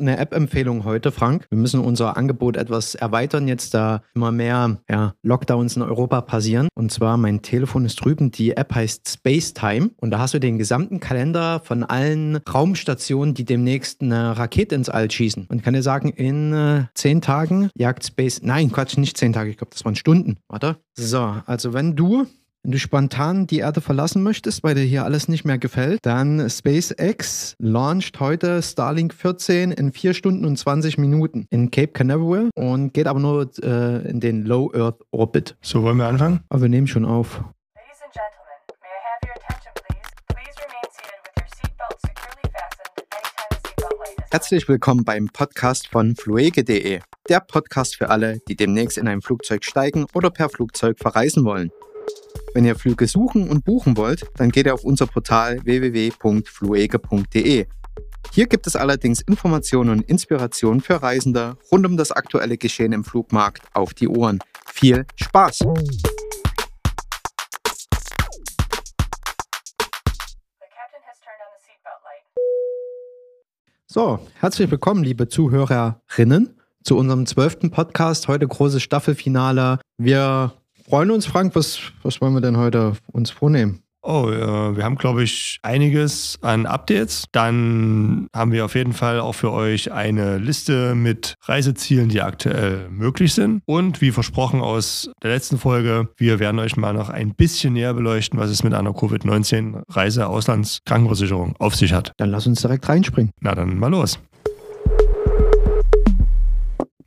eine App-Empfehlung heute, Frank. Wir müssen unser Angebot etwas erweitern, jetzt da immer mehr ja, Lockdowns in Europa passieren. Und zwar, mein Telefon ist drüben, die App heißt Spacetime und da hast du den gesamten Kalender von allen Raumstationen, die demnächst eine Rakete ins All schießen. Und ich kann dir sagen, in äh, zehn Tagen jagt Space, nein, Quatsch, nicht zehn Tage, ich glaube, das waren Stunden, warte. So, also wenn du wenn du spontan die Erde verlassen möchtest, weil dir hier alles nicht mehr gefällt, dann SpaceX launcht heute Starlink 14 in 4 Stunden und 20 Minuten in Cape Canaveral und geht aber nur äh, in den Low Earth Orbit. So, wollen wir anfangen? Aber wir nehmen schon auf. Ladies and gentlemen, may I have your attention, please? Please remain seated with your seatbelt securely fastened anytime the seatbelt light is on. Herzlich willkommen beim Podcast von fluege.de. Der Podcast für alle, die demnächst in ein Flugzeug steigen oder per Flugzeug verreisen wollen. Wenn ihr Flüge suchen und buchen wollt, dann geht ihr auf unser Portal www.fluege.de. Hier gibt es allerdings Informationen und Inspirationen für Reisende rund um das aktuelle Geschehen im Flugmarkt auf die Ohren. Viel Spaß! So, herzlich willkommen, liebe Zuhörerinnen, zu unserem zwölften Podcast. Heute großes Staffelfinale. Wir freuen uns, Frank. Was, was wollen wir denn heute uns vornehmen? Oh, äh, wir haben, glaube ich, einiges an Updates. Dann haben wir auf jeden Fall auch für euch eine Liste mit Reisezielen, die aktuell möglich sind. Und wie versprochen aus der letzten Folge, wir werden euch mal noch ein bisschen näher beleuchten, was es mit einer Covid-19-Reise-Auslandskrankenversicherung auf sich hat. Dann lass uns direkt reinspringen. Na dann mal los.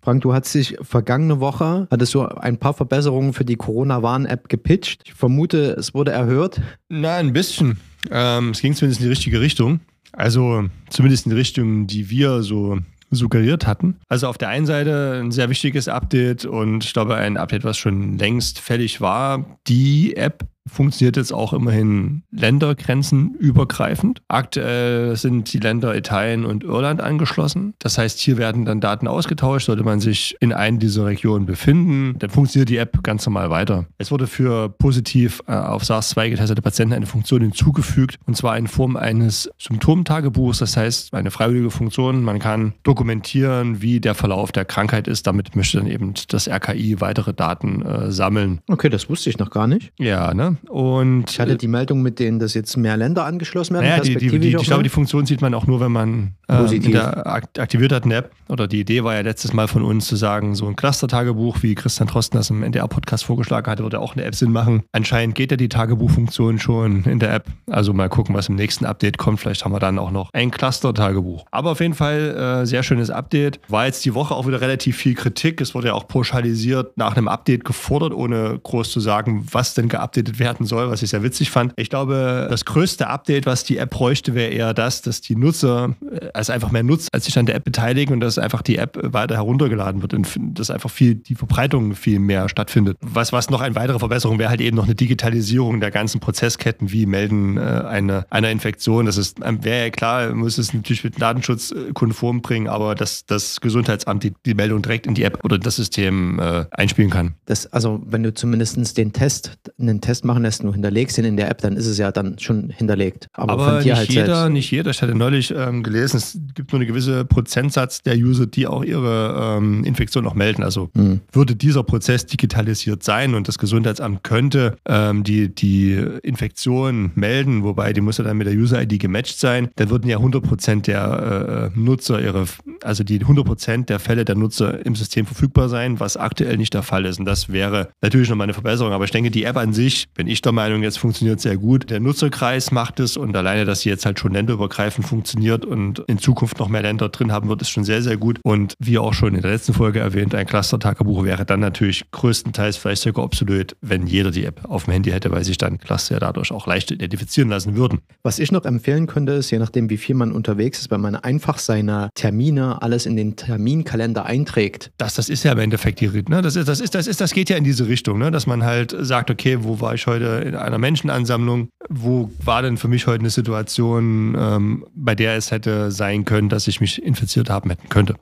Frank, du hast dich vergangene Woche, hattest du ein paar Verbesserungen für die Corona-Warn-App gepitcht. Ich vermute, es wurde erhört. Na, ein bisschen. Ähm, es ging zumindest in die richtige Richtung. Also zumindest in die Richtung, die wir so suggeriert hatten. Also auf der einen Seite ein sehr wichtiges Update und ich glaube ein Update, was schon längst fällig war. Die App funktioniert jetzt auch immerhin ländergrenzenübergreifend. Aktuell sind die Länder Italien und Irland angeschlossen. Das heißt, hier werden dann Daten ausgetauscht, sollte man sich in einer dieser Regionen befinden. Dann funktioniert die App ganz normal weiter. Es wurde für positiv äh, auf SARS-2 getestete Patienten eine Funktion hinzugefügt und zwar in Form eines Symptomtagebuchs. Das heißt, eine freiwillige Funktion. Man kann dokumentieren, wie der Verlauf der Krankheit ist. Damit möchte dann eben das RKI weitere Daten äh, sammeln. Okay, das wusste ich noch gar nicht. Ja, ne? Und Ich hatte die Meldung mit denen, dass jetzt mehr Länder angeschlossen werden. naja, die, die, die, ich glaube, die Funktion sieht man auch nur, wenn man äh, der akt aktiviert hat eine App. Oder die Idee war ja letztes Mal von uns zu sagen, so ein Cluster-Tagebuch, wie Christian Trosten das im NDR-Podcast vorgeschlagen hatte, würde auch eine App Sinn machen. Anscheinend geht ja die Tagebuchfunktion schon in der App. Also mal gucken, was im nächsten Update kommt. Vielleicht haben wir dann auch noch ein Cluster-Tagebuch. Aber auf jeden Fall äh, sehr schönes Update. War jetzt die Woche auch wieder relativ viel Kritik. Es wurde ja auch pauschalisiert nach einem Update gefordert, ohne groß zu sagen, was denn geupdatet werden soll, was ich sehr witzig fand. Ich glaube, das größte Update, was die App bräuchte, wäre eher das, dass die Nutzer äh, es einfach mehr nutzen, als sich an der App beteiligen und dass einfach die App weiter heruntergeladen wird und dass einfach viel die Verbreitung viel mehr stattfindet. Was, was noch eine weitere Verbesserung wäre halt eben noch eine Digitalisierung der ganzen Prozessketten, wie melden äh, eine, einer Infektion. Das ist, ähm, wäre ja klar, muss es natürlich mit Datenschutz äh, konform bringen, aber dass das Gesundheitsamt die, die Meldung direkt in die App oder das System äh, einspielen kann. Das, also, wenn du zumindest den Test, einen Test machen lässt, nur hinterlegst ihn in der App, dann ist es ja dann schon hinterlegt. Aber, Aber nicht halt jeder, selbst. nicht jeder. Ich hatte neulich ähm, gelesen, es gibt nur eine gewisse Prozentsatz der User, die auch ihre ähm, Infektion noch melden. Also Hm. würde dieser Prozess digitalisiert sein und das Gesundheitsamt könnte ähm, die, die Infektion melden, wobei die muss ja dann mit der User-ID gematcht sein, dann würden ja 100% der äh, Nutzer ihre, also die 100% der Fälle der Nutzer im System verfügbar sein, was aktuell nicht der Fall ist. Und das wäre natürlich nochmal eine Verbesserung. Aber ich denke, die App an sich, bin ich der Meinung, jetzt funktioniert sehr gut. Der Nutzerkreis macht es und alleine, dass sie jetzt halt schon länderübergreifend funktioniert und in Zukunft noch mehr Länder drin haben wird, ist schon sehr, sehr gut. Und wie auch schon in der letzten Folge erwähnt, ein Cluster-Tagebuch wäre dann natürlich größtenteils vielleicht sogar obsolet, wenn jeder die App auf dem Handy hätte, weil sich dann Cluster ja dadurch auch leicht identifizieren lassen würden. Was ich noch empfehlen könnte, ist, je nachdem, wie viel man unterwegs ist, wenn man einfach seine Termine alles in den Terminkalender einträgt. Das, das ist ja im Endeffekt die ne? das, ist, das, ist, das, ist, das geht ja in diese Richtung, ne? dass man halt sagt, okay, wo war ich heute in einer Menschenansammlung? Wo war denn für mich heute eine Situation, ähm, bei der es hätte sein können, dass ich mich infiziert haben hätten könnte?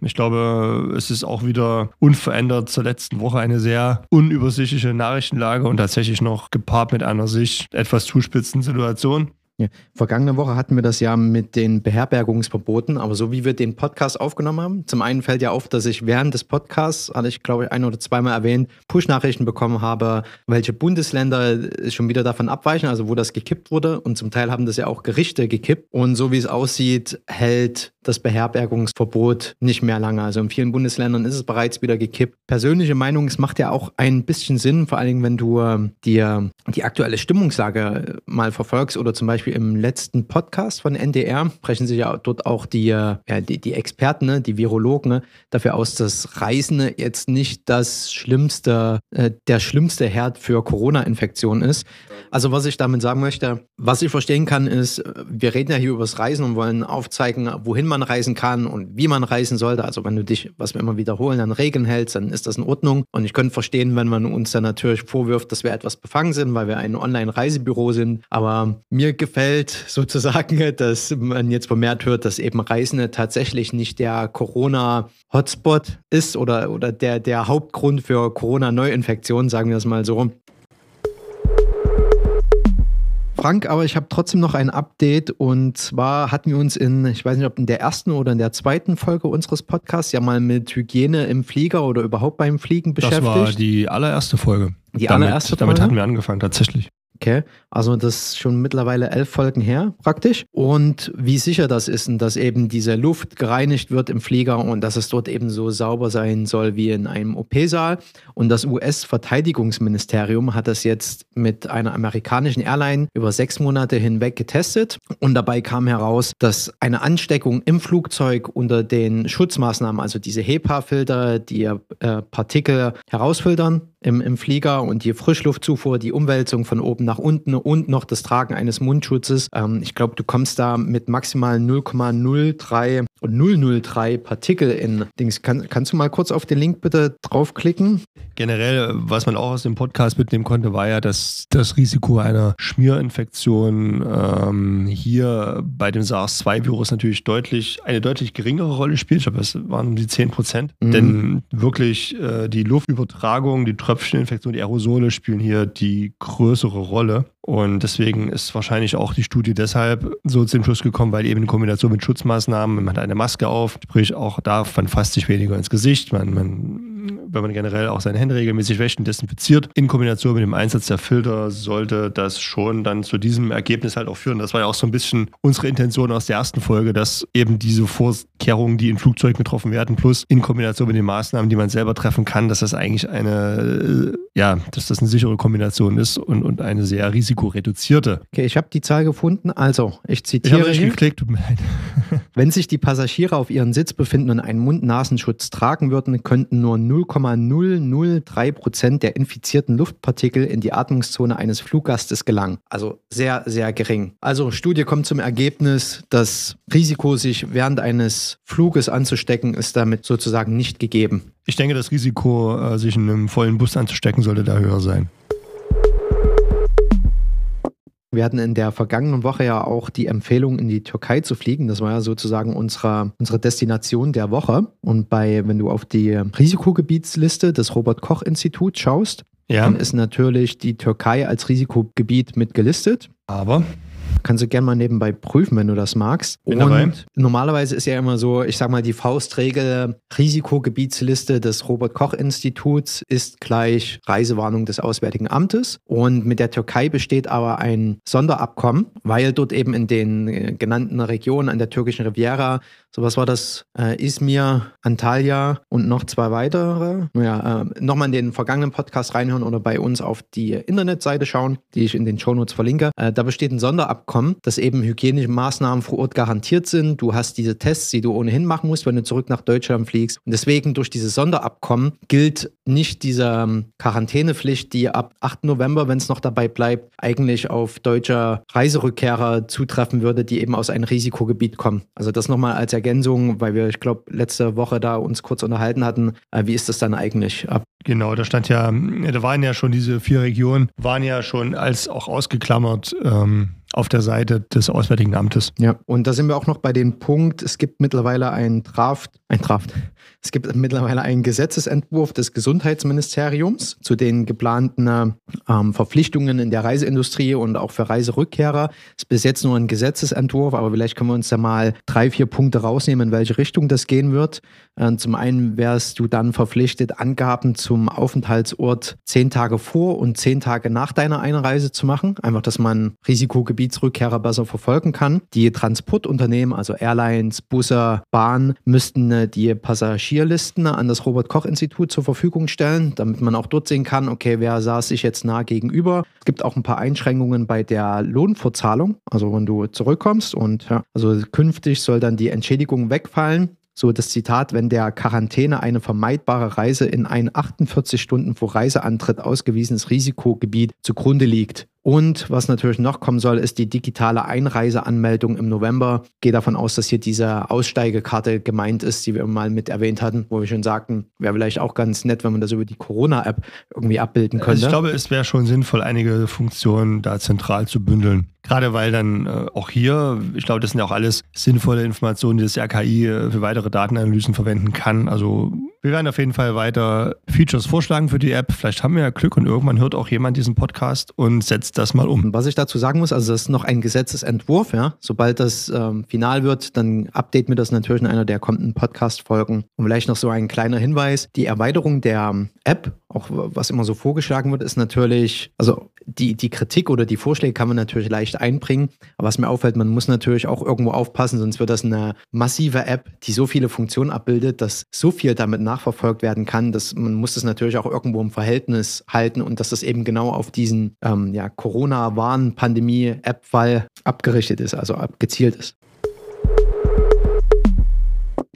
Ich glaube, es ist auch wieder unverändert zur letzten Woche eine sehr unübersichtliche Nachrichtenlage und tatsächlich noch gepaart mit einer sich etwas zuspitzenden Situation. Ja. Vergangene Woche hatten wir das ja mit den Beherbergungsverboten, aber so wie wir den Podcast aufgenommen haben, zum einen fällt ja auf, dass ich während des Podcasts, hatte ich glaube ich ein oder zweimal erwähnt, Push-Nachrichten bekommen habe, welche Bundesländer schon wieder davon abweichen, also wo das gekippt wurde und zum Teil haben das ja auch Gerichte gekippt und so wie es aussieht, hält das Beherbergungsverbot nicht mehr lange. Also in vielen Bundesländern ist es bereits wieder gekippt. Persönliche Meinung, es macht ja auch ein bisschen Sinn, vor allen Dingen, wenn du äh, dir die aktuelle Stimmungslage mal verfolgst oder zum Beispiel im letzten Podcast von NDR sprechen sich ja dort auch die, äh, ja, die, die Experten, ne, die Virologen ne, dafür aus, dass Reisen jetzt nicht das schlimmste, äh, der schlimmste Herd für Corona-Infektionen ist. Also was ich damit sagen möchte, was ich verstehen kann, ist, wir reden ja hier über das Reisen und wollen aufzeigen, wohin man reisen kann und wie man reisen sollte. Also wenn du dich, was wir immer wiederholen, an Regeln hältst, dann ist das in Ordnung. Und ich könnte verstehen, wenn man uns dann natürlich vorwirft, dass wir etwas befangen sind, weil wir ein Online-Reisebüro sind. Aber mir gefällt sozusagen, dass man jetzt vermehrt hört, dass eben Reisende tatsächlich nicht der Corona-Hotspot ist oder, oder der, der Hauptgrund für Corona-Neuinfektionen, sagen wir es mal so. Frank, aber ich habe trotzdem noch ein Update und zwar hatten wir uns in, ich weiß nicht, ob in der ersten oder in der zweiten Folge unseres Podcasts ja mal mit Hygiene im Flieger oder überhaupt beim Fliegen beschäftigt. Das war die allererste Folge. Die damit, allererste Folge? Damit hatten wir angefangen, tatsächlich. Okay, also das ist schon mittlerweile elf Folgen her praktisch. Und wie sicher das ist dass eben diese Luft gereinigt wird im Flieger und dass es dort eben so sauber sein soll wie in einem OP-Saal. Und das US-Verteidigungsministerium hat das jetzt mit einer amerikanischen Airline über sechs Monate hinweg getestet. Und dabei kam heraus, dass eine Ansteckung im Flugzeug unter den Schutzmaßnahmen, also diese HEPA-Filter, die äh, Partikel herausfiltern, im, im Flieger und die Frischluftzufuhr, die Umwälzung von oben nach unten und noch das Tragen eines Mundschutzes. Ähm, ich glaube, du kommst da mit maximal 0,03 und 003 Partikel in Dings. Kann, kannst du mal kurz auf den Link bitte draufklicken? Generell, was man auch aus dem Podcast mitnehmen konnte, war ja, dass das Risiko einer Schmierinfektion ähm, hier bei dem SARS-2-Virus natürlich deutlich, eine deutlich geringere Rolle spielt. Ich glaube, es waren um die 10 Prozent. Mhm. Denn wirklich äh, die Luftübertragung, die Tröpfcheninfektion, die Aerosole spielen hier die größere Rolle. Und deswegen ist wahrscheinlich auch die Studie deshalb so zum Schluss gekommen, weil eben in Kombination mit Schutzmaßnahmen, man hat eine Maske auf, sprich auch da, man fasst sich weniger ins Gesicht, man, man wenn man generell auch seine Hände regelmäßig wäscht und desinfiziert, in Kombination mit dem Einsatz der Filter sollte das schon dann zu diesem Ergebnis halt auch führen. Das war ja auch so ein bisschen unsere Intention aus der ersten Folge, dass eben diese Vorkehrungen, die in Flugzeugen getroffen werden, plus in Kombination mit den Maßnahmen, die man selber treffen kann, dass das eigentlich eine, äh, ja, dass das eine sichere Kombination ist und, und eine sehr risikoreduzierte. Okay, ich habe die Zahl gefunden. Also, ich zitiere. Ich habe nicht geklickt, tut mir leid. Wenn sich die Passagiere auf ihren Sitz befinden und einen Mund-Nasenschutz tragen würden, könnten nur 0,003 Prozent der infizierten Luftpartikel in die Atmungszone eines Fluggastes gelangen. Also sehr, sehr gering. Also Studie kommt zum Ergebnis, das Risiko, sich während eines Fluges anzustecken, ist damit sozusagen nicht gegeben. Ich denke, das Risiko, äh, sich in einem vollen Bus anzustecken, sollte da höher sein. Wir hatten in der vergangenen Woche ja auch die Empfehlung, in die Türkei zu fliegen. Das war ja sozusagen unsere, unsere Destination der Woche. Und bei, wenn du auf die Risikogebietsliste des Robert-Koch-Instituts schaust, ja. dann ist natürlich die Türkei als Risikogebiet mit gelistet. Aber Kannst du gerne mal nebenbei prüfen, wenn du das magst. Bin und dabei. normalerweise ist ja immer so, ich sag mal, die Faustregel Risikogebietsliste des Robert-Koch-Instituts ist gleich Reisewarnung des Auswärtigen Amtes. Und mit der Türkei besteht aber ein Sonderabkommen, weil dort eben in den äh, genannten Regionen an der türkischen Riviera so, was war das? Äh, Izmir, Antalya und noch zwei weitere. Ja, äh, nochmal in den vergangenen Podcast reinhören oder bei uns auf die Internetseite schauen, die ich in den Shownotes verlinke. Äh, da besteht ein Sonderabkommen, dass eben hygienische Maßnahmen vor Ort garantiert sind. Du hast diese Tests, die du ohnehin machen musst, wenn du zurück nach Deutschland fliegst. Und deswegen durch dieses Sonderabkommen gilt nicht diese ähm, Quarantänepflicht, die ab 8. November, wenn es noch dabei bleibt, eigentlich auf deutsche Reiserückkehrer zutreffen würde, die eben aus einem Risikogebiet kommen. Also das nochmal als Ergänzung, weil wir, ich glaube, letzte Woche da uns kurz unterhalten hatten. Äh, wie ist das dann eigentlich ab? Genau, da stand ja, da waren ja schon diese vier Regionen, waren ja schon als auch ausgeklammert. Ähm auf der Seite des Auswärtigen Amtes. Ja, und da sind wir auch noch bei dem Punkt, es gibt mittlerweile ein Draft, ein Draft, es gibt mittlerweile einen Gesetzesentwurf des Gesundheitsministeriums zu den geplanten ähm, Verpflichtungen in der Reiseindustrie und auch für Reiserückkehrer. Es ist bis jetzt nur ein Gesetzesentwurf, aber vielleicht können wir uns da mal drei, vier Punkte rausnehmen, in welche Richtung das gehen wird. Äh, zum einen wärst du dann verpflichtet, Angaben zum Aufenthaltsort zehn Tage vor und zehn Tage nach deiner Einreise zu machen. Einfach, dass man Risikogebietsrückkehrer besser verfolgen kann. Die Transportunternehmen, also Airlines, Busse, Bahn, müssten äh, die Passagierlisten an das Robert-Koch-Institut zur Verfügung stellen, damit man auch dort sehen kann, okay, wer saß sich jetzt nah gegenüber. Es gibt auch ein paar Einschränkungen bei der Lohnfortzahlung, also wenn du zurückkommst und ja, also künftig soll dann die Entschädigung wegfallen so das Zitat, wenn der Quarantäne eine vermeidbare Reise in ein 48 Stunden vor Reiseantritt ausgewiesenes Risikogebiet zugrunde liegt. Und was natürlich noch kommen soll, ist die digitale Einreiseanmeldung im November. Gehe davon aus, dass hier diese Aussteigekarte gemeint ist, die wir mal mit erwähnt hatten, wo wir schon sagten, wäre vielleicht auch ganz nett, wenn man das über die Corona-App irgendwie abbilden könnte. Also ich glaube, es wäre schon sinnvoll, einige Funktionen da zentral zu bündeln. Gerade weil dann äh, auch hier, ich glaube, das sind ja auch alles sinnvolle Informationen, die das RKI äh, für weitere Datenanalysen verwenden kann. Also wir werden auf jeden Fall weiter Features vorschlagen für die App. Vielleicht haben wir ja Glück und irgendwann hört auch jemand diesen Podcast und setzt das mal um. Was ich dazu sagen muss, also das ist noch ein Gesetzesentwurf, ja. Sobald das ähm, final wird, dann update mir das natürlich in einer der kommenden Podcast-Folgen. Und vielleicht noch so ein kleiner Hinweis. Die Erweiterung der ähm, App, auch was immer so vorgeschlagen wird, ist natürlich, also die, die Kritik oder die Vorschläge kann man natürlich leicht einbringen. Aber was mir auffällt, man muss natürlich auch irgendwo aufpassen, sonst wird das eine massive App, die so viele Funktionen abbildet, dass so viel damit nachverfolgt werden kann, dass man muss das natürlich auch irgendwo im Verhältnis halten und dass das eben genau auf diesen ähm, ja, Corona-Warn-Pandemie-App-Fall abgerichtet ist, also abgezielt ist.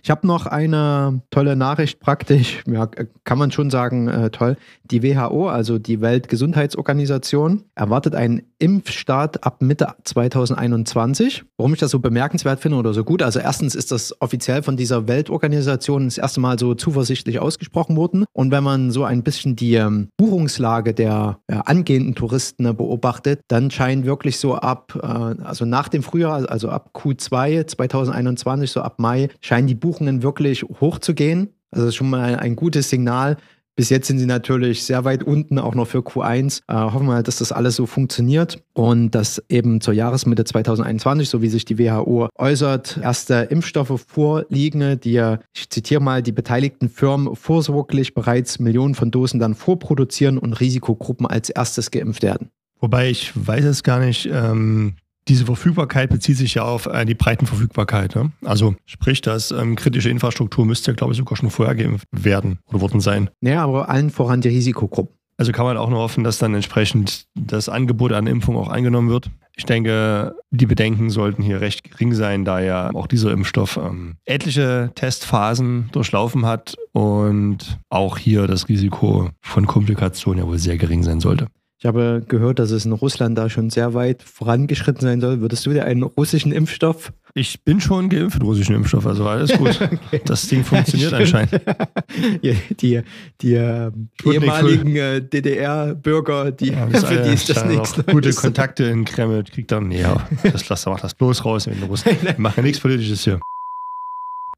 Ich habe noch eine tolle Nachricht praktisch, ja, kann man schon sagen, äh, toll. Die WHO, also die Weltgesundheitsorganisation, erwartet einen Impfstart ab Mitte 2021. Warum ich das so bemerkenswert finde oder so gut? Also erstens ist das offiziell von dieser Weltorganisation das erste Mal so zuversichtlich ausgesprochen worden. Und wenn man so ein bisschen die ähm, Buchungslage der ja, angehenden Touristen äh, beobachtet, dann scheint wirklich so ab, äh, also nach dem Frühjahr, also ab Q2 2021, so ab Mai, scheinen die Buchungen Buchungen wirklich hochzugehen. Also das ist schon mal ein gutes Signal. Bis jetzt sind sie natürlich sehr weit unten, auch noch für Q1. Äh, hoffen wir, dass das alles so funktioniert und dass eben zur Jahresmitte 2021, so wie sich die WHO äußert, erste Impfstoffe vorliegen, die, ich zitiere mal, die beteiligten Firmen vorsorglich bereits Millionen von Dosen dann vorproduzieren und Risikogruppen als erstes geimpft werden. Wobei ich weiß es gar nicht, ähm, diese Verfügbarkeit bezieht sich ja auf äh, die Breitenverfügbarkeit. Ne? Also sprich, dass ähm, kritische Infrastruktur müsste ja, glaube ich, sogar schon vorher geimpft werden oder worden sein. Ja, aber allen voran die Risikogruppen. Also kann man auch nur hoffen, dass dann entsprechend das Angebot an Impfung auch eingenommen wird. Ich denke, die Bedenken sollten hier recht gering sein, da ja auch dieser Impfstoff ähm, etliche Testphasen durchlaufen hat und auch hier das Risiko von Komplikationen ja wohl sehr gering sein sollte. Ich habe gehört, dass es in Russland da schon sehr weit vorangeschritten sein soll. Würdest du dir einen russischen Impfstoff? Ich bin schon geimpft mit russischen Impfstoff, also alles gut. okay. Das Ding funktioniert ja, anscheinend. die, die, die äh, ehemaligen äh, DDR-Bürger, die, ja, für die ist das nichts. Gute Kontakte in Kreml, kriegt dann, nee, das lass mach das bloß raus in Russland. Wir machen nichts Politisches hier.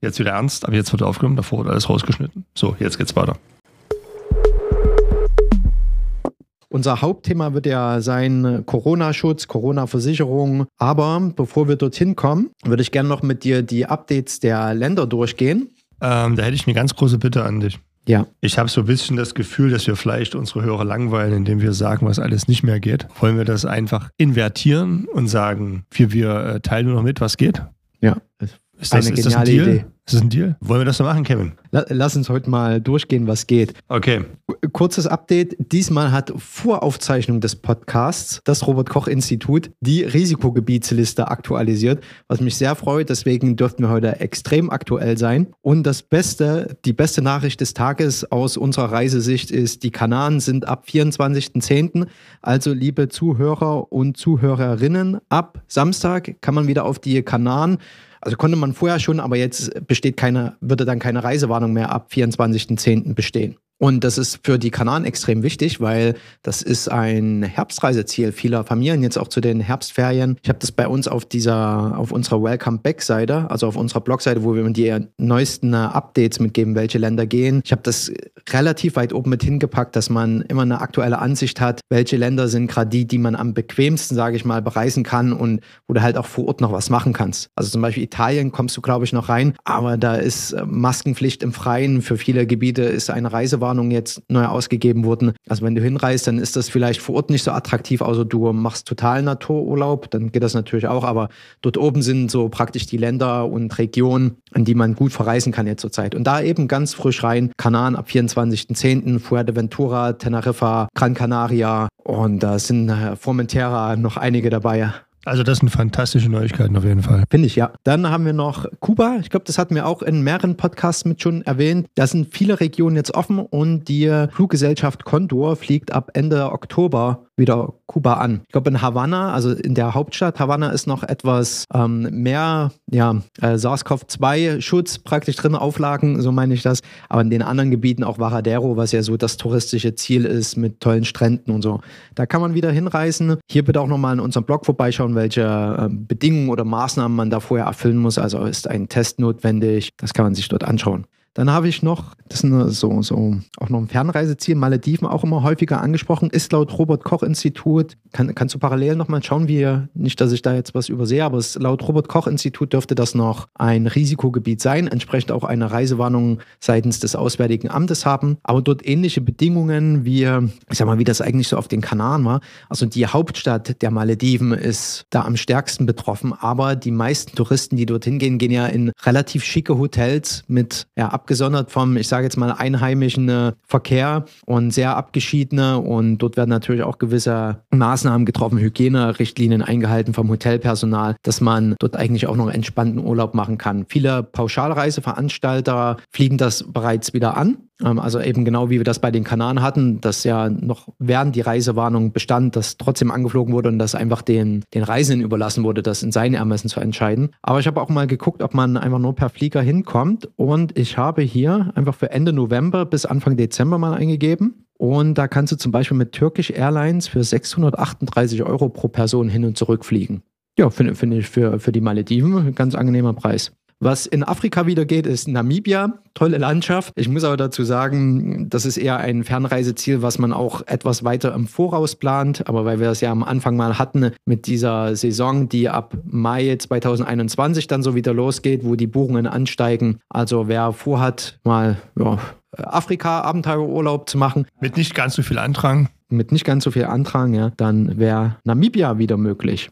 Jetzt wieder ernst, aber jetzt wird aufgenommen, davor wird alles rausgeschnitten. So, jetzt geht's weiter. Unser Hauptthema wird ja sein Corona-Schutz, Corona-Versicherung. Aber bevor wir dorthin kommen, würde ich gerne noch mit dir die Updates der Länder durchgehen. Ähm, da hätte ich eine ganz große Bitte an dich. Ja. Ich habe so ein bisschen das Gefühl, dass wir vielleicht unsere Hörer langweilen, indem wir sagen, was alles nicht mehr geht. Wollen wir das einfach invertieren und sagen, wir, wir äh, teilen nur noch mit, was geht? Ja, ist das, eine ist geniale das Idee. Ist das ein Deal? Wollen wir das so machen, Kevin? Lass uns heute mal durchgehen, was geht. Okay. Kurzes Update. Diesmal hat Voraufzeichnung des Podcasts das Robert-Koch-Institut die Risikogebietsliste aktualisiert, was mich sehr freut. Deswegen dürften wir heute extrem aktuell sein. Und das Beste, die beste Nachricht des Tages aus unserer Reisesicht ist, die Kanaren sind ab 24.10. Also, liebe Zuhörer und Zuhörerinnen, ab Samstag kann man wieder auf die Kanaren also konnte man vorher schon, aber jetzt besteht keine, würde dann keine Reisewarnung mehr ab 24.10. bestehen. Und das ist für die Kanaren extrem wichtig, weil das ist ein Herbstreiseziel vieler Familien, jetzt auch zu den Herbstferien. Ich habe das bei uns auf dieser, auf unserer Welcome Back-Seite, also auf unserer Blogseite, wo wir die neuesten Updates mitgeben, welche Länder gehen. Ich habe das relativ weit oben mit hingepackt, dass man immer eine aktuelle Ansicht hat, welche Länder sind gerade die, die man am bequemsten, sage ich mal, bereisen kann und wo du halt auch vor Ort noch was machen kannst. Also zum Beispiel Italien kommst du, glaube ich, noch rein, aber da ist äh, Maskenpflicht im Freien. Für viele Gebiete ist eine Reisewarnung jetzt neu ausgegeben worden. Also wenn du hinreist, dann ist das vielleicht vor Ort nicht so attraktiv, außer du machst total Natururlaub, dann geht das natürlich auch, aber dort oben sind so praktisch die Länder und Regionen, an die man gut verreisen kann jetzt zurzeit. Und da eben ganz frisch rein, Kanaren ab 24.10., Fuerteventura, Teneriffa, Gran Canaria und da sind äh, Formentera noch einige dabei. Also das sind fantastische Neuigkeiten auf jeden Fall. Finde ich, ja. Dann haben wir noch Kuba. Ich glaube, das hatten wir auch in mehreren Podcasts mit schon erwähnt. Da sind viele Regionen jetzt offen und die Fluggesellschaft Condor fliegt ab Ende Oktober wieder Kuba an. Ich glaube, in Havanna, also in der Hauptstadt Havanna, ist noch etwas ähm, mehr ja, äh, SARS-CoV-2-Schutz praktisch drin, Auflagen, so meine ich das. Aber in den anderen Gebieten, auch Varadero, was ja so das touristische Ziel ist mit tollen Stränden und so, da kann man wieder hinreisen. Hier bitte auch nochmal in unserem Blog vorbeischauen, welche äh, Bedingungen oder Maßnahmen man da vorher erfüllen muss. Also ist ein Test notwendig. Das kann man sich dort anschauen. Dann habe ich noch, das ist so, so auch noch ein Fernreiseziel, Malediven auch immer häufiger angesprochen, ist laut Robert-Koch-Institut, kann, kannst du parallel nochmal schauen, wie, nicht, dass ich da jetzt was übersehe, aber es, laut Robert-Koch-Institut dürfte das noch ein Risikogebiet sein, entsprechend auch eine Reisewarnung seitens des Auswärtigen Amtes haben, aber dort ähnliche Bedingungen wie, ich sag mal, wie das eigentlich so auf den Kanaren war. Also die Hauptstadt der Malediven ist da am stärksten betroffen, aber die meisten Touristen, die dorthin gehen, gehen ja in relativ schicke Hotels mit ja, abgesondert vom, ich sage jetzt mal, einheimischen äh, Verkehr und sehr abgeschiedene. Und dort werden natürlich auch gewisse Maßnahmen getroffen, Hygienerichtlinien eingehalten vom Hotelpersonal, dass man dort eigentlich auch noch entspannten Urlaub machen kann. Viele Pauschalreiseveranstalter fliegen das bereits wieder an. Ähm, also eben genau wie wir das bei den Kanaren hatten, dass ja noch während die Reisewarnung bestand, dass trotzdem angeflogen wurde und dass einfach den, den Reisenden überlassen wurde, das in seinen Ermessen zu entscheiden. Aber ich habe auch mal geguckt, ob man einfach nur per Flieger hinkommt und ich habe hier einfach für Ende November bis Anfang Dezember mal eingegeben. Und da kannst du zum Beispiel mit Turkish Airlines für 638 Euro pro Person hin und zurück fliegen. Ja, finde find ich für, für die Malediven ein ganz angenehmer Preis. Was in Afrika wieder geht, ist Namibia. Tolle Landschaft. Ich muss aber dazu sagen, das ist eher ein Fernreiseziel, was man auch etwas weiter im Voraus plant. Aber weil wir das ja am Anfang mal hatten mit dieser Saison, die ab Mai 2021 dann so wieder losgeht, wo die Buchungen ansteigen. Also wer vorhat, mal ja, Afrika-Abenteuerurlaub zu machen. Mit nicht ganz so viel Andrang. Mit nicht ganz so viel Andrang, ja, dann wäre Namibia wieder möglich.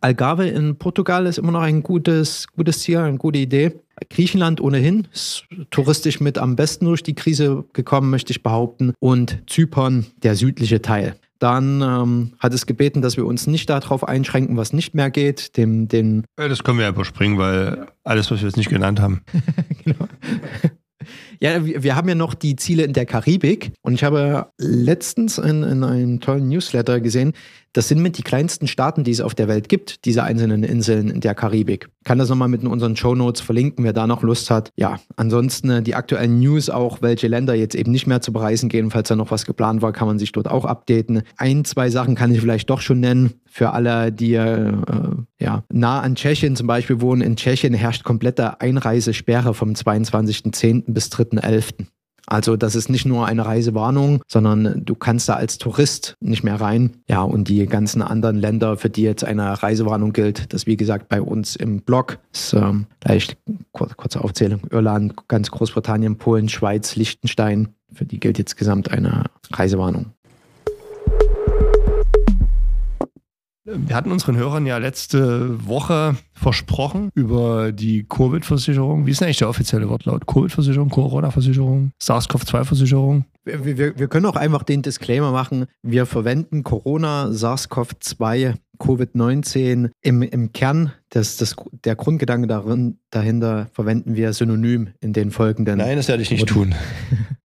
Algarve in Portugal ist immer noch ein gutes, gutes Ziel, eine gute Idee. Griechenland ohnehin ist touristisch mit am besten durch die Krise gekommen, möchte ich behaupten. Und Zypern, der südliche Teil. Dann ähm, hat es gebeten, dass wir uns nicht darauf einschränken, was nicht mehr geht. Dem, den das können wir ja überspringen, weil alles, was wir jetzt nicht genannt haben. genau. Ja, wir haben ja noch die Ziele in der Karibik und ich habe letztens in, in einem tollen Newsletter gesehen, das sind mit die kleinsten Staaten, die es auf der Welt gibt, diese einzelnen Inseln in der Karibik. Kann das nochmal mit in unseren Show Notes verlinken, wer da noch Lust hat. Ja, ansonsten äh, die aktuellen News auch, welche Länder jetzt eben nicht mehr zu bereisen gehen. Falls da noch was geplant war, kann man sich dort auch updaten. Ein, zwei Sachen kann ich vielleicht doch schon nennen. Für alle, die äh, ja, nah an Tschechien zum Beispiel wohnen. In Tschechien herrscht komplette Einreisesperre vom 22.10. bis 3.11. Also das ist nicht nur eine Reisewarnung, sondern du kannst da als Tourist nicht mehr rein. Ja, und die ganzen anderen Länder, für die jetzt eine Reisewarnung gilt, das wie gesagt bei uns im Blog ist ähm, leicht kur kurze Aufzählung. Irland, ganz Großbritannien, Polen, Schweiz, Liechtenstein. Für die gilt jetzt gesamt eine Reisewarnung. Wir hatten unseren Hörern ja letzte Woche versprochen über die Covid-Versicherung. Wie ist denn eigentlich der offizielle Wortlaut? Covid-Versicherung, Corona-Versicherung, SARS-CoV-2-Versicherung? Wir, wir, wir können auch einfach den Disclaimer machen. Wir verwenden Corona, SARS-CoV-2, Covid-19 im, im Kern das, das, der Grundgedanke darin, dahinter verwenden wir synonym in den folgenden. Nein, das werde ich nicht tun.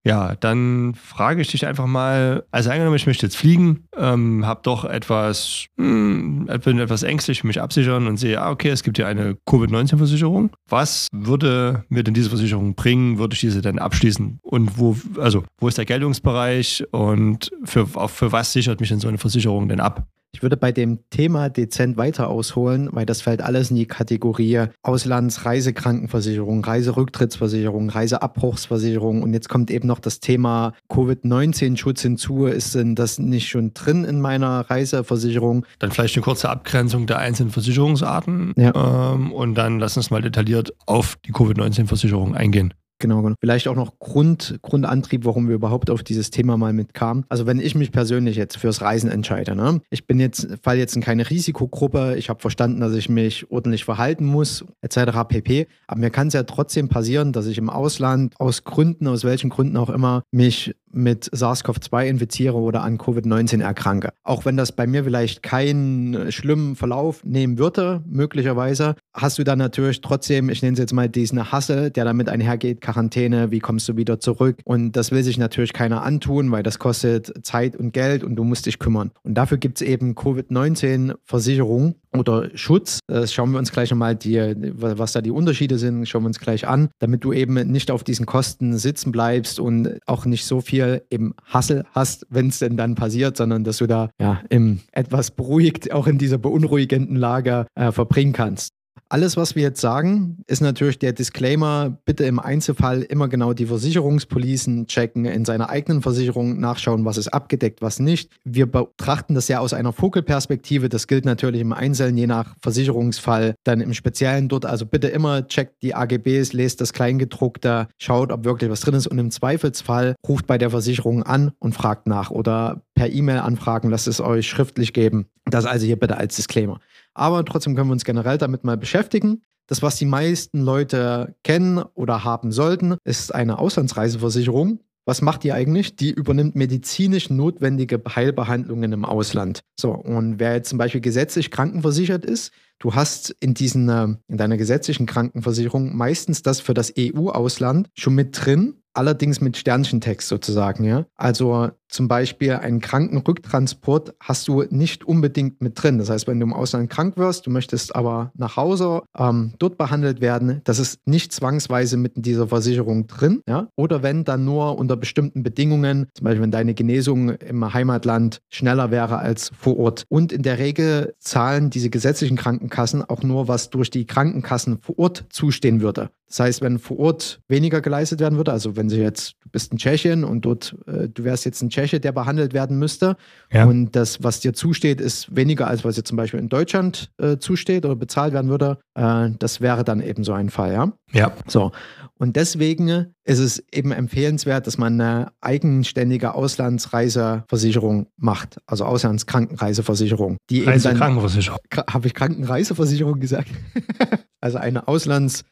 Ja, dann frage ich dich einfach mal, also angenommen, ich möchte jetzt fliegen, ähm, habe doch etwas, hm, bin etwas ängstlich, mich absichern und sehe, ah, okay, es gibt hier eine Covid-19-Versicherung. Was würde mir denn diese Versicherung bringen? Würde ich diese dann abschließen? Und wo, also, wo ist der Geltungsbereich und für, für was sichert mich denn so eine Versicherung denn ab? Ich würde bei dem Thema dezent weiter ausholen, weil das fällt alles in die Kategorie Auslandsreisekrankenversicherung, Reiserücktrittsversicherung, Reiseabbruchsversicherung und jetzt kommt eben noch das Thema Covid-19-Schutz hinzu. Ist denn das nicht schon drin in meiner Reiseversicherung? Dann vielleicht eine kurze Abgrenzung der einzelnen Versicherungsarten ja. ähm, und dann lass uns mal detailliert auf die Covid-19-Versicherung eingehen. Genau, genau. Vielleicht auch noch Grund, Grundantrieb, warum wir überhaupt auf dieses Thema mal mitkamen. Also wenn ich mich persönlich jetzt fürs Reisen entscheide, ne? ich bin jetzt, fall jetzt in keine Risikogruppe, ich habe verstanden, dass ich mich ordentlich verhalten muss, etc. pp. Aber mir kann es ja trotzdem passieren, dass ich im Ausland aus Gründen, aus welchen Gründen auch immer, mich mit SARS-CoV-2 infiziere oder an Covid-19 erkranke. Auch wenn das bei mir vielleicht keinen schlimmen Verlauf nehmen würde, möglicherweise, hast du dann natürlich trotzdem, ich nenne es jetzt mal diesen Hassel, der damit einhergeht, Quarantäne, wie kommst du wieder zurück? Und das will sich natürlich keiner antun, weil das kostet Zeit und Geld und du musst dich kümmern. Und dafür gibt es eben Covid-19-Versicherungen oder Schutz. Das schauen wir uns gleich nochmal, die, was da die Unterschiede sind, schauen wir uns gleich an, damit du eben nicht auf diesen Kosten sitzen bleibst und auch nicht so viel eben Hassel hast, wenn es denn dann passiert, sondern dass du da ja im etwas beruhigt auch in dieser beunruhigenden Lage äh, verbringen kannst. Alles, was wir jetzt sagen, ist natürlich der Disclaimer, bitte im Einzelfall immer genau die Versicherungspolicen checken, in seiner eigenen Versicherung nachschauen, was ist abgedeckt, was nicht. Wir betrachten das ja aus einer Vogelperspektive, das gilt natürlich im Einzelnen, je nach Versicherungsfall, dann im Speziellen dort. Also bitte immer checkt die AGBs, lest das Kleingedruckte, schaut, ob wirklich was drin ist und im Zweifelsfall ruft bei der Versicherung an und fragt nach oder per E-Mail anfragen, lasst es euch schriftlich geben. Das also hier bitte als Disclaimer. Aber trotzdem können wir uns generell damit mal beschäftigen. Das, was die meisten Leute kennen oder haben sollten, ist eine Auslandsreiseversicherung. Was macht die eigentlich? Die übernimmt medizinisch notwendige Heilbehandlungen im Ausland. So, und wer jetzt zum Beispiel gesetzlich krankenversichert ist, du hast in, diesen, äh, in deiner gesetzlichen Krankenversicherung meistens das für das EU-Ausland schon mit drin, allerdings mit Sternchentext sozusagen. Ja? Also zum Beispiel einen Krankenrücktransport hast du nicht unbedingt mit drin. Das heißt, wenn du im Ausland krank wirst, du möchtest aber nach Hause ähm, dort behandelt werden, das ist nicht zwangsweise mit in dieser Versicherung drin. Ja? Oder wenn dann nur unter bestimmten Bedingungen, zum Beispiel wenn deine Genesung im Heimatland schneller wäre als vor Ort. Und in der Regel zahlen diese gesetzlichen Krankenkassen auch nur, was durch die Krankenkassen vor Ort zustehen würde. Das heißt, wenn vor Ort weniger geleistet werden würde, also wenn sie jetzt, bist in Tschechien und dort, äh, du wärst jetzt in Tscheche, der behandelt werden müsste. Ja. Und das, was dir zusteht, ist weniger, als was dir zum Beispiel in Deutschland äh, zusteht oder bezahlt werden würde. Äh, das wäre dann eben so ein Fall, ja? Ja. So. Und deswegen ist es eben empfehlenswert, dass man eine eigenständige Auslandsreiseversicherung macht, also Auslandskrankenreiseversicherung. Die Reisekrankenversicherung. Habe ich Krankenreiseversicherung gesagt? also eine Auslands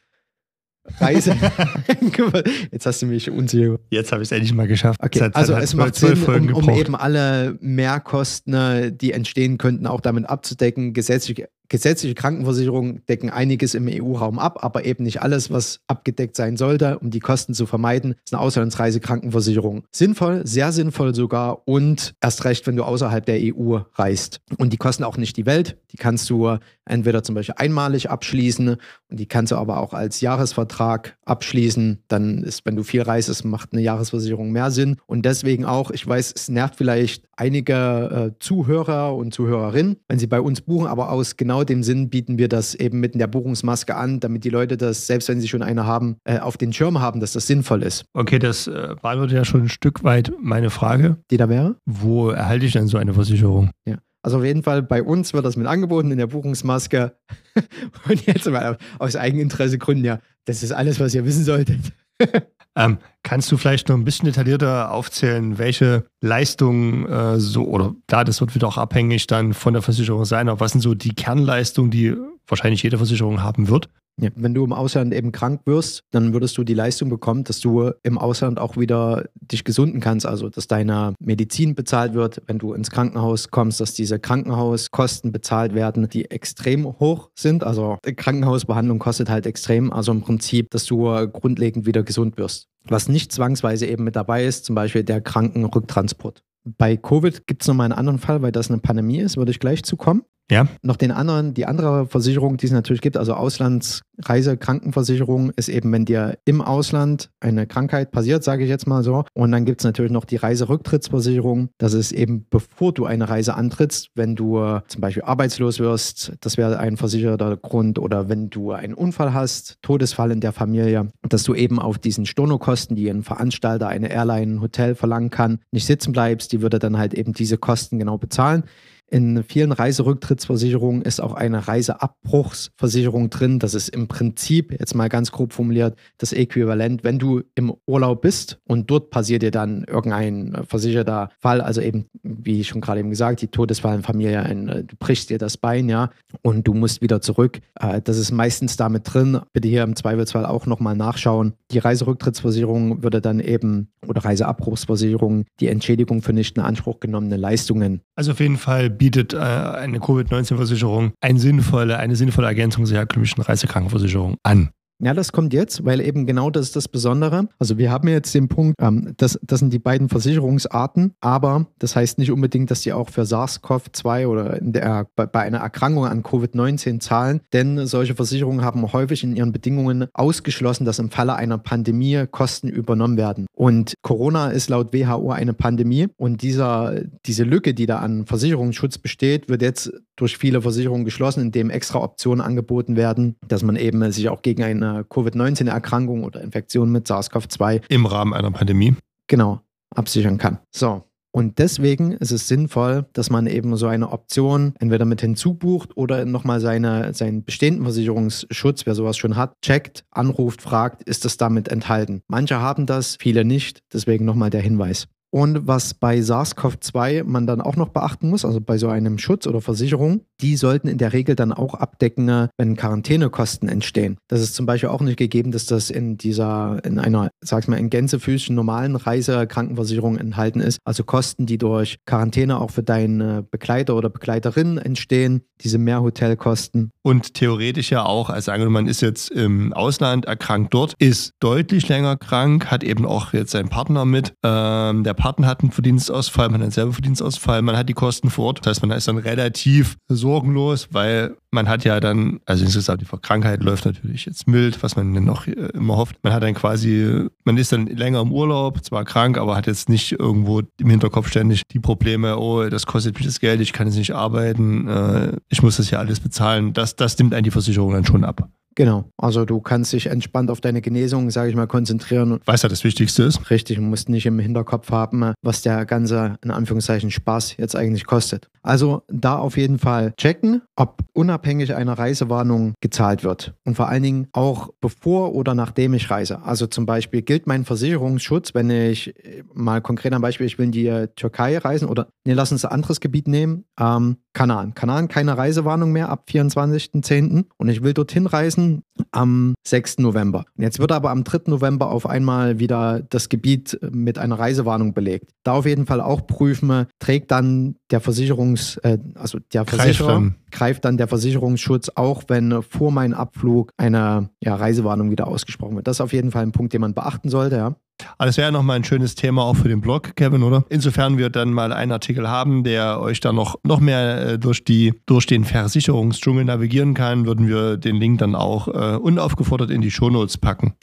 Reise. Jetzt hast du mich unsicher. Jetzt habe ich es endlich mal geschafft. Okay, also es macht Sinn, um, um, eben alle Mehrkosten, die entstehen könnten, auch damit abzudecken, gesetzlich Gesetzliche Krankenversicherungen decken einiges im EU-Raum ab, aber eben nicht alles, was abgedeckt sein sollte, um die Kosten zu vermeiden, ist eine Auslandsreisekrankenversicherung. Sinnvoll, sehr sinnvoll sogar und erst recht, wenn du außerhalb der EU reist. Und die kosten auch nicht die Welt. Die kannst du entweder zum Beispiel einmalig abschließen und die kannst du aber auch als Jahresvertrag abschließen. Dann ist, wenn du viel reist, macht eine Jahresversicherung mehr Sinn. Und deswegen auch, ich weiß, es nervt vielleicht einige äh, Zuhörer und Zuhörerinnen, wenn sie bei uns buchen, aber aus genau dem Sinn bieten wir das eben mit in der Buchungsmaske an, damit die Leute das, selbst wenn sie schon eine haben, äh, auf den Schirm haben, dass das sinnvoll ist. Okay, das äh, beantwortet ja schon ein Stück weit meine Frage. Die da wäre? Wo erhalte ich denn so eine Versicherung? Ja. Also auf jeden Fall bei uns wird das mit angeboten in der Buchungsmaske. Und jetzt mal aus Eigeninteresse Gründen, ja, das ist alles, was ihr wissen solltet. Ähm, kannst du vielleicht noch ein bisschen detaillierter aufzählen, welche Leistungen äh, so, oder klar, das wird wieder auch abhängig dann von der Versicherung sein, aber was sind so die Kernleistungen, die wahrscheinlich jede Versicherung haben wird? Ja, wenn du im Ausland eben krank wirst, dann würdest du die Leistung bekommen, dass du im Ausland auch wieder dich gesunden kannst, also dass deine Medizin bezahlt wird, wenn du ins Krankenhaus kommst, dass diese Krankenhauskosten bezahlt werden, die extrem hoch sind. Also Krankenhausbehandlung kostet halt extrem, also im Prinzip, dass du grundlegend wieder gesund wirst. Was nicht zwangsweise eben mit dabei ist, zum Beispiel der Krankenrücktransport. Bei Covid gibt es nochmal einen anderen Fall, weil das eine Pandemie ist, würde ich gleich zukommen. Ja. Noch den anderen, die andere Versicherung, die es natürlich gibt, also Auslandsreisekrankenversicherung, ist eben, wenn dir im Ausland eine Krankheit passiert, sage ich jetzt mal so. Und dann gibt es natürlich noch die Reiserücktrittsversicherung. Das ist eben, bevor du eine Reise antrittst, wenn du zum Beispiel arbeitslos wirst, das wäre ein versicherter Grund, oder wenn du einen Unfall hast, Todesfall in der Familie, dass du eben auf diesen Stornokosten, die ein Veranstalter, eine Airline, ein Hotel verlangen kann, nicht sitzen bleibst, die würde dann halt eben diese Kosten genau bezahlen. In vielen Reiserücktrittsversicherungen ist auch eine Reiseabbruchsversicherung drin. Das ist im Prinzip, jetzt mal ganz grob formuliert, das Äquivalent, wenn du im Urlaub bist und dort passiert dir dann irgendein versicherter Fall, also eben, wie schon gerade eben gesagt, die Todesfall in Familie, ein, äh, du brichst dir das Bein, ja, und du musst wieder zurück. Äh, das ist meistens damit drin. Bitte hier im Zweifelsfall auch nochmal nachschauen. Die Reiserücktrittsversicherung würde dann eben, oder Reiseabbruchsversicherung, die Entschädigung für nicht in Anspruch genommene Leistungen. Also auf jeden Fall bietet äh, eine Covid-19-Versicherung eine sinnvolle, eine sinnvolle Ergänzung zur herkömmlichen Reisekrankenversicherung an. Ja, das kommt jetzt, weil eben genau das ist das Besondere. Also wir haben jetzt den Punkt, ähm, das, das sind die beiden Versicherungsarten, aber das heißt nicht unbedingt, dass die auch für SARS-CoV-2 oder der, bei, bei einer Erkrankung an Covid-19 zahlen, denn solche Versicherungen haben häufig in ihren Bedingungen ausgeschlossen, dass im Falle einer Pandemie Kosten übernommen werden. Und Corona ist laut WHO eine Pandemie und dieser, diese Lücke, die da an Versicherungsschutz besteht, wird jetzt durch viele Versicherungen geschlossen, indem extra Optionen angeboten werden, dass man eben sich auch gegen eine eine Covid-19-Erkrankung oder Infektion mit SARS-CoV-2 im Rahmen einer Pandemie genau absichern kann. So. Und deswegen ist es sinnvoll, dass man eben so eine Option entweder mit hinzubucht oder nochmal seine, seinen bestehenden Versicherungsschutz, wer sowas schon hat, checkt, anruft, fragt, ist das damit enthalten. Manche haben das, viele nicht. Deswegen nochmal der Hinweis. Und was bei SARS-CoV-2 man dann auch noch beachten muss, also bei so einem Schutz oder Versicherung, die sollten in der Regel dann auch abdecken, wenn Quarantänekosten entstehen. Das ist zum Beispiel auch nicht gegeben, dass das in dieser, in einer, sag ich mal, in Gänsefüßchen normalen Reisekrankenversicherung enthalten ist. Also Kosten, die durch Quarantäne auch für deinen Begleiter oder Begleiterin entstehen, diese Mehrhotelkosten. Und theoretisch ja auch, also angenommen, man ist jetzt im Ausland erkrankt dort, ist deutlich länger krank, hat eben auch jetzt seinen Partner mit. Ähm, der Partner hat einen Verdienstausfall, man hat selber Verdienstausfall, man hat die Kosten vor Ort. Das heißt, man ist dann relativ sorgenlos, weil man hat ja dann, also insgesamt die Krankheit läuft natürlich jetzt mild, was man dann noch äh, immer hofft. Man hat dann quasi, man ist dann länger im Urlaub, zwar krank, aber hat jetzt nicht irgendwo im Hinterkopf ständig die Probleme, oh, das kostet mich das Geld, ich kann jetzt nicht arbeiten, äh, ich muss das ja alles bezahlen. Das, das nimmt einen die Versicherung dann schon ab. Genau, also du kannst dich entspannt auf deine Genesung, sage ich mal, konzentrieren. Was ja das Wichtigste ist. Richtig, du musst nicht im Hinterkopf haben, was der ganze, in Anführungszeichen, Spaß jetzt eigentlich kostet. Also da auf jeden Fall checken, ob unabhängig einer Reisewarnung gezahlt wird. Und vor allen Dingen auch bevor oder nachdem ich reise. Also zum Beispiel gilt mein Versicherungsschutz, wenn ich mal konkret ein Beispiel, ich will in die Türkei reisen oder nee, lass uns ein anderes Gebiet nehmen, ähm, Kanal. Kanal keine Reisewarnung mehr ab 24.10. und ich will dorthin reisen am 6. November. Jetzt wird aber am 3. November auf einmal wieder das Gebiet mit einer Reisewarnung belegt. Da auf jeden Fall auch prüfen, trägt dann der Versicherungs, äh, also der Versicherer, dann. greift dann der Versicherungsschutz auch, wenn vor meinem Abflug eine ja, Reisewarnung wieder ausgesprochen wird. Das ist auf jeden Fall ein Punkt, den man beachten sollte, ja. Aber das wäre ja nochmal ein schönes Thema auch für den Blog, Kevin, oder? Insofern wir dann mal einen Artikel haben, der euch dann noch, noch mehr äh, durch, die, durch den Versicherungsdschungel navigieren kann, würden wir den Link dann auch äh, unaufgefordert in die Shownotes packen.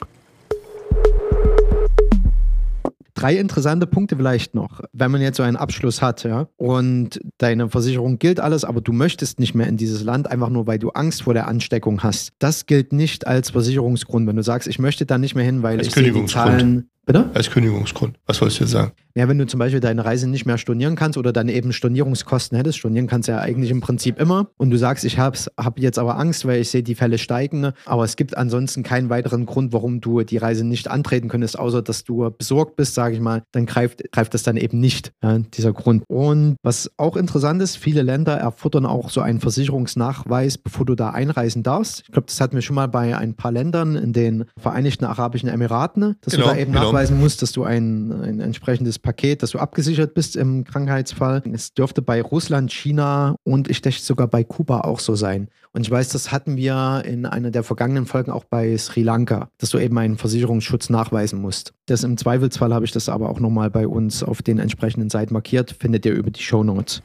Drei interessante Punkte vielleicht noch, wenn man jetzt so einen Abschluss hat, ja, und deine Versicherung gilt alles, aber du möchtest nicht mehr in dieses Land, einfach nur weil du Angst vor der Ansteckung hast. Das gilt nicht als Versicherungsgrund. Wenn du sagst, ich möchte da nicht mehr hin, weil Als ich sehe die. Zahlen, Bitte? Als Kündigungsgrund. Was wolltest du jetzt sagen? Ja, wenn du zum Beispiel deine Reise nicht mehr stornieren kannst oder dann eben Stornierungskosten hättest, stornieren kannst du ja eigentlich im Prinzip immer und du sagst, ich habe hab jetzt aber Angst, weil ich sehe, die Fälle steigen, ne? aber es gibt ansonsten keinen weiteren Grund, warum du die Reise nicht antreten könntest, außer dass du besorgt bist, sage ich mal, dann greift, greift das dann eben nicht, ja, dieser Grund. Und was auch interessant ist, viele Länder erfordern auch so einen Versicherungsnachweis, bevor du da einreisen darfst. Ich glaube, das hatten wir schon mal bei ein paar Ländern in den Vereinigten Arabischen Emiraten, dass Genau, du da eben genau. Nachweisen musst, dass du ein, ein entsprechendes Paket, dass du abgesichert bist im Krankheitsfall. Es dürfte bei Russland, China und ich denke sogar bei Kuba auch so sein. Und ich weiß, das hatten wir in einer der vergangenen Folgen auch bei Sri Lanka, dass du eben einen Versicherungsschutz nachweisen musst. Das im Zweifelsfall habe ich das aber auch nochmal bei uns auf den entsprechenden Seiten markiert, findet ihr über die Show Notes.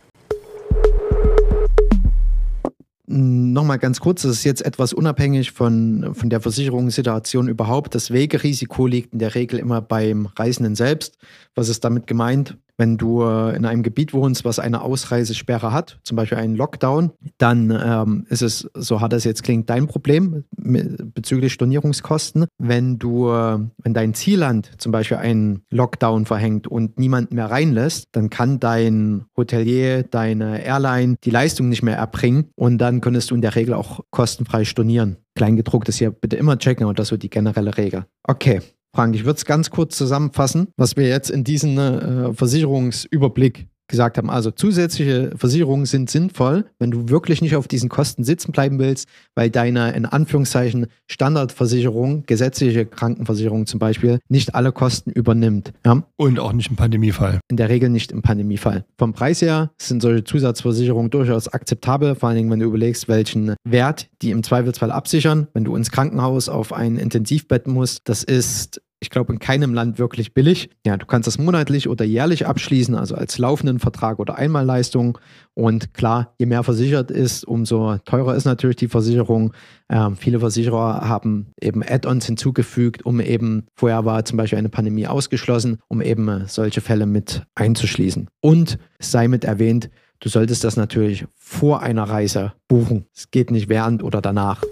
Nochmal ganz kurz, das ist jetzt etwas unabhängig von, von der Versicherungssituation überhaupt. Das Wegerisiko liegt in der Regel immer beim Reisenden selbst. Was ist damit gemeint? Wenn du äh, in einem Gebiet wohnst, was eine Ausreisesperre hat, zum Beispiel einen Lockdown, dann ähm, ist es, so hart es jetzt klingt, dein Problem bezüglich Stornierungskosten. Wenn du, äh, wenn dein Zielland zum Beispiel einen Lockdown verhängt und niemanden mehr reinlässt, dann kann dein Hotelier, deine Airline die Leistung nicht mehr erbringen und dann könntest du in der Regel auch kostenfrei stornieren. Kleingedrucktes hier bitte immer checken und das so die generelle Regel. Okay. Frank, ich würde es ganz kurz zusammenfassen, was wir jetzt in diesem äh, Versicherungsüberblick gesagt haben. Also zusätzliche Versicherungen sind sinnvoll, wenn du wirklich nicht auf diesen Kosten sitzen bleiben willst, weil deine in Anführungszeichen Standardversicherung, gesetzliche Krankenversicherung zum Beispiel, nicht alle Kosten übernimmt. Ja? Und auch nicht im Pandemiefall. In der Regel nicht im Pandemiefall. Vom Preis her sind solche Zusatzversicherungen durchaus akzeptabel, vor allen Dingen, wenn du überlegst, welchen Wert die im Zweifelsfall absichern. Wenn du ins Krankenhaus auf ein Intensivbett musst, das ist ich glaube, in keinem Land wirklich billig. Ja, du kannst das monatlich oder jährlich abschließen, also als laufenden Vertrag oder Einmalleistung. Und klar, je mehr versichert ist, umso teurer ist natürlich die Versicherung. Ähm, viele Versicherer haben eben Add-ons hinzugefügt, um eben, vorher war zum Beispiel eine Pandemie ausgeschlossen, um eben äh, solche Fälle mit einzuschließen. Und sei mit erwähnt, du solltest das natürlich vor einer Reise buchen. Es geht nicht während oder danach.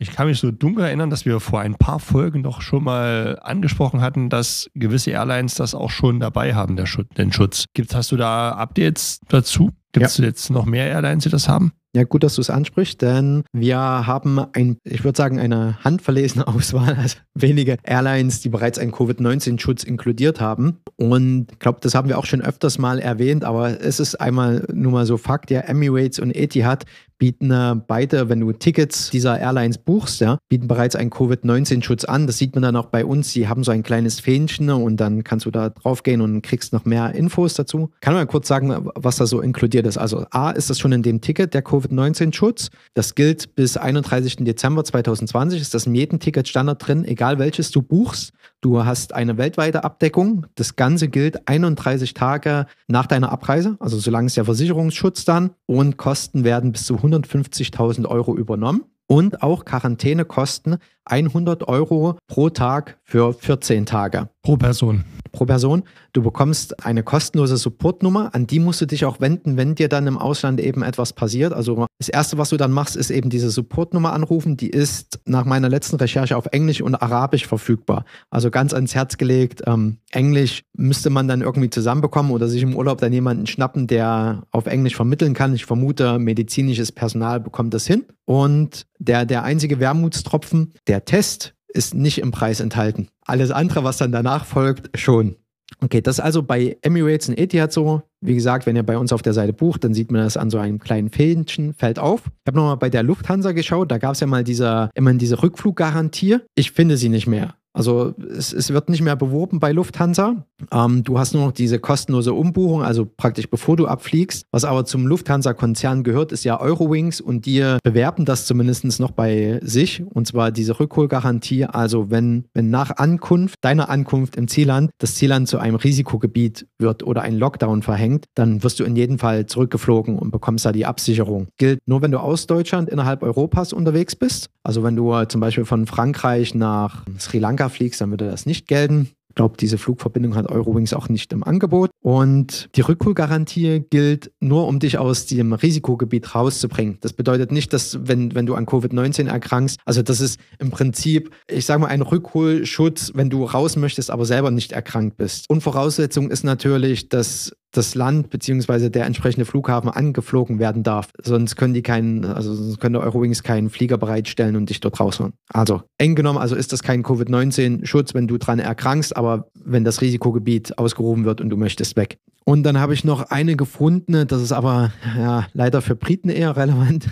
Ich kann mich so dunkel erinnern, dass wir vor ein paar Folgen doch schon mal angesprochen hatten, dass gewisse Airlines das auch schon dabei haben, der Schutz, den Schutz. Gibt's, hast du da Updates dazu? Gibt es jetzt noch mehr Airlines, die das haben? Ja, gut, dass du es ansprichst, denn wir haben ein, ich würde sagen, eine handverlesene Auswahl, also wenige Airlines, die bereits einen Covid-19-Schutz inkludiert haben. Und ich glaube, das haben wir auch schon öfters mal erwähnt, aber es ist einmal nur mal so Fakt, ja, Emirates und Etihad bieten äh, beide, wenn du Tickets dieser Airlines buchst, ja, bieten bereits einen Covid-19-Schutz an. Das sieht man dann auch bei uns. Die haben so ein kleines Fähnchen und dann kannst du da draufgehen und kriegst noch mehr Infos dazu. Kann man kurz sagen, was da so inkludiert ist. Also A ist das schon in dem Ticket, der Covid-19-Schutz. Das gilt bis 31. Dezember 2020. Ist das in jedem Ticket Standard drin, egal welches du buchst. Du hast eine weltweite Abdeckung. Das Ganze gilt 31 Tage nach deiner Abreise, also solange ist der Versicherungsschutz dann. Und Kosten werden bis zu 150.000 Euro übernommen. Und auch Quarantänekosten 100 Euro pro Tag für 14 Tage Pro Person. pro Person. Du bekommst eine kostenlose Supportnummer, an die musst du dich auch wenden, wenn dir dann im Ausland eben etwas passiert. Also das Erste, was du dann machst, ist eben diese Supportnummer anrufen. Die ist nach meiner letzten Recherche auf Englisch und Arabisch verfügbar. Also ganz ans Herz gelegt. Ähm, Englisch müsste man dann irgendwie zusammenbekommen oder sich im Urlaub dann jemanden schnappen, der auf Englisch vermitteln kann. Ich vermute, medizinisches Personal bekommt das hin. Und der, der einzige Wermutstropfen, der Test ist nicht im Preis enthalten. Alles andere, was dann danach folgt, schon. Okay, das ist also bei Emirates und Etihad so. Wie gesagt, wenn ihr bei uns auf der Seite bucht, dann sieht man das an so einem kleinen Fähnchen, fällt auf. Ich habe nochmal bei der Lufthansa geschaut, da gab es ja mal diese, immer diese Rückfluggarantie. Ich finde sie nicht mehr. Also es, es wird nicht mehr beworben bei Lufthansa. Ähm, du hast nur noch diese kostenlose Umbuchung, also praktisch bevor du abfliegst. Was aber zum Lufthansa-Konzern gehört, ist ja Eurowings und die bewerben das zumindest noch bei sich. Und zwar diese Rückholgarantie. Also wenn, wenn nach Ankunft, deiner Ankunft im Zielland, das Zielland zu einem Risikogebiet wird oder ein Lockdown verhängt, dann wirst du in jedem Fall zurückgeflogen und bekommst da die Absicherung. Gilt nur, wenn du aus Deutschland innerhalb Europas unterwegs bist. Also wenn du zum Beispiel von Frankreich nach Sri Lanka fliegst, dann würde das nicht gelten. glaube, diese Flugverbindung hat Eurowings auch nicht im Angebot. Und die Rückholgarantie gilt nur, um dich aus dem Risikogebiet rauszubringen. Das bedeutet nicht, dass wenn, wenn du an Covid-19 erkrankst, also das ist im Prinzip, ich sage mal, ein Rückholschutz, wenn du raus möchtest, aber selber nicht erkrankt bist. Und Voraussetzung ist natürlich, dass das Land bzw. der entsprechende Flughafen angeflogen werden darf. Sonst können die keinen, also sonst könnte Eurowings keinen Flieger bereitstellen und dich dort rausholen. Also eng genommen, also ist das kein Covid-19-Schutz, wenn du dran erkrankst, aber wenn das Risikogebiet ausgerufen wird und du möchtest weg. Und dann habe ich noch eine gefunden, das ist aber ja, leider für Briten eher relevant.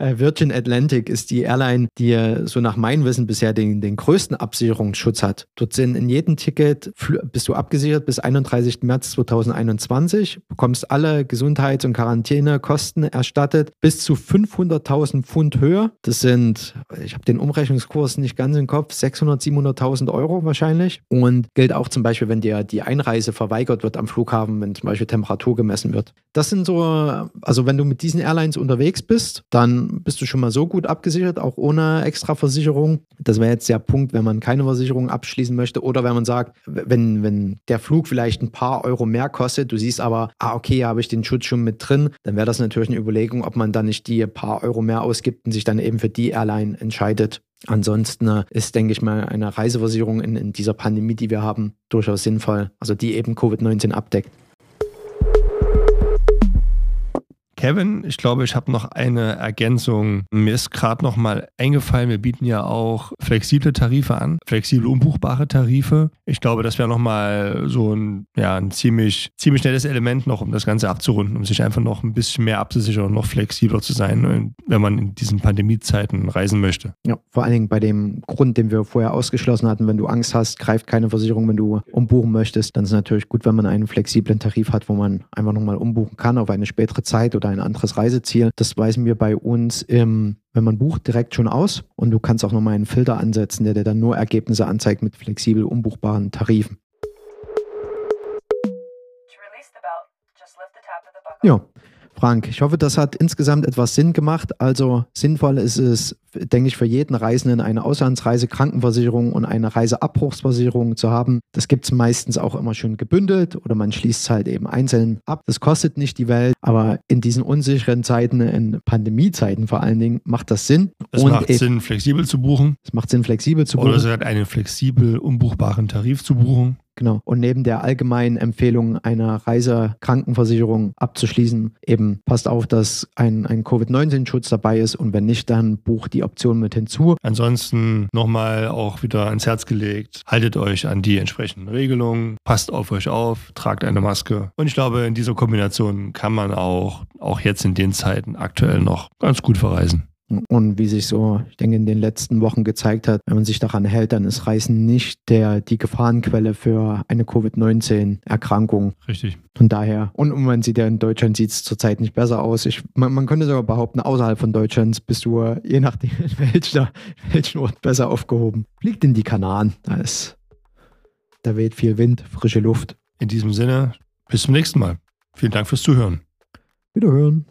Äh, Virgin Atlantic ist die Airline, die so nach meinem Wissen bisher den, den größten Absicherungsschutz hat. Dort sind in jedem Ticket bist du abgesichert bis 31. März 2021, bekommst alle Gesundheits- und Quarantänekosten erstattet bis zu 500.000 Pfund höher. Das sind, ich habe den Umrechnungskurs nicht ganz im Kopf, 600, 700.000 Euro wahrscheinlich. Und gilt auch zum Beispiel, wenn dir die Einreise verweigert wird am Flughafen, wenn zum Beispiel Temperatur gemessen wird. Das sind so, also wenn du mit diesen Airlines unterwegs bist, dann bist du schon mal so gut abgesichert, auch ohne extra Versicherung. Das wäre jetzt der Punkt, wenn man keine Versicherung abschließen möchte oder wenn man sagt, wenn, wenn der Flug vielleicht ein paar Euro mehr kostet, du siehst aber, ah, okay, hier habe ich den Schutz schon mit drin, dann wäre das natürlich eine Überlegung, ob man dann nicht die paar Euro mehr ausgibt und sich dann eben für die Airline entscheidet. Ansonsten äh, ist, denke ich mal, eine Reiseversicherung in, in dieser Pandemie, die wir haben, durchaus sinnvoll, also die eben Covid-19 abdeckt. Kevin, ich glaube, ich habe noch eine Ergänzung. Mir ist gerade noch mal eingefallen, wir bieten ja auch flexible Tarife an, flexible umbuchbare Tarife. Ich glaube, das wäre noch mal so ein, ja, ein ziemlich, ziemlich nettes Element noch, um das Ganze abzurunden, um sich einfach noch ein bisschen mehr abzusichern und noch flexibler zu sein, wenn man in diesen Pandemiezeiten reisen möchte. Ja, vor allen Dingen bei dem Grund, den wir vorher ausgeschlossen hatten, wenn du Angst hast, greift keine Versicherung, wenn du umbuchen möchtest, dann ist es natürlich gut, wenn man einen flexiblen Tarif hat, wo man einfach nochmal umbuchen kann auf eine spätere Zeit oder ein anderes Reiseziel. Das weisen wir bei uns im wenn man bucht, direkt schon aus und du kannst auch nochmal einen Filter ansetzen, der dir dann nur Ergebnisse anzeigt mit flexibel umbuchbaren Tarifen. Ja, Frank, ich hoffe, das hat insgesamt etwas Sinn gemacht. Also sinnvoll ist es, denke ich, für jeden Reisenden eine Auslandsreise, Krankenversicherung und eine Reiseabbruchsversicherung zu haben. Das gibt es meistens auch immer schön gebündelt oder man schließt es halt eben einzeln ab. Das kostet nicht die Welt, aber in diesen unsicheren Zeiten, in Pandemiezeiten vor allen Dingen, macht das Sinn. Es macht Sinn, flexibel zu buchen. Es macht Sinn, flexibel zu buchen. Oder es hat einen flexibel umbuchbaren Tarif zu buchen. Genau. Und neben der allgemeinen Empfehlung einer Reisekrankenversicherung abzuschließen, eben passt auf, dass ein, ein Covid-19-Schutz dabei ist und wenn nicht, dann bucht die Option mit hinzu. Ansonsten nochmal auch wieder ans Herz gelegt, haltet euch an die entsprechenden Regelungen, passt auf euch auf, tragt eine Maske. Und ich glaube, in dieser Kombination kann man auch, auch jetzt in den Zeiten aktuell noch ganz gut verreisen. Und wie sich so, ich denke, in den letzten Wochen gezeigt hat, wenn man sich daran hält, dann ist Reisen nicht der, die Gefahrenquelle für eine Covid-19-Erkrankung. Richtig. Von daher, und man sieht ja in Deutschland sieht es zurzeit nicht besser aus. Ich, man, man, könnte sogar behaupten, außerhalb von Deutschlands bist du, je nachdem, in welcher, welchen Ort besser aufgehoben. Fliegt in die Kanaren. Da ist, da weht viel Wind, frische Luft. In diesem Sinne, bis zum nächsten Mal. Vielen Dank fürs Zuhören. Wiederhören.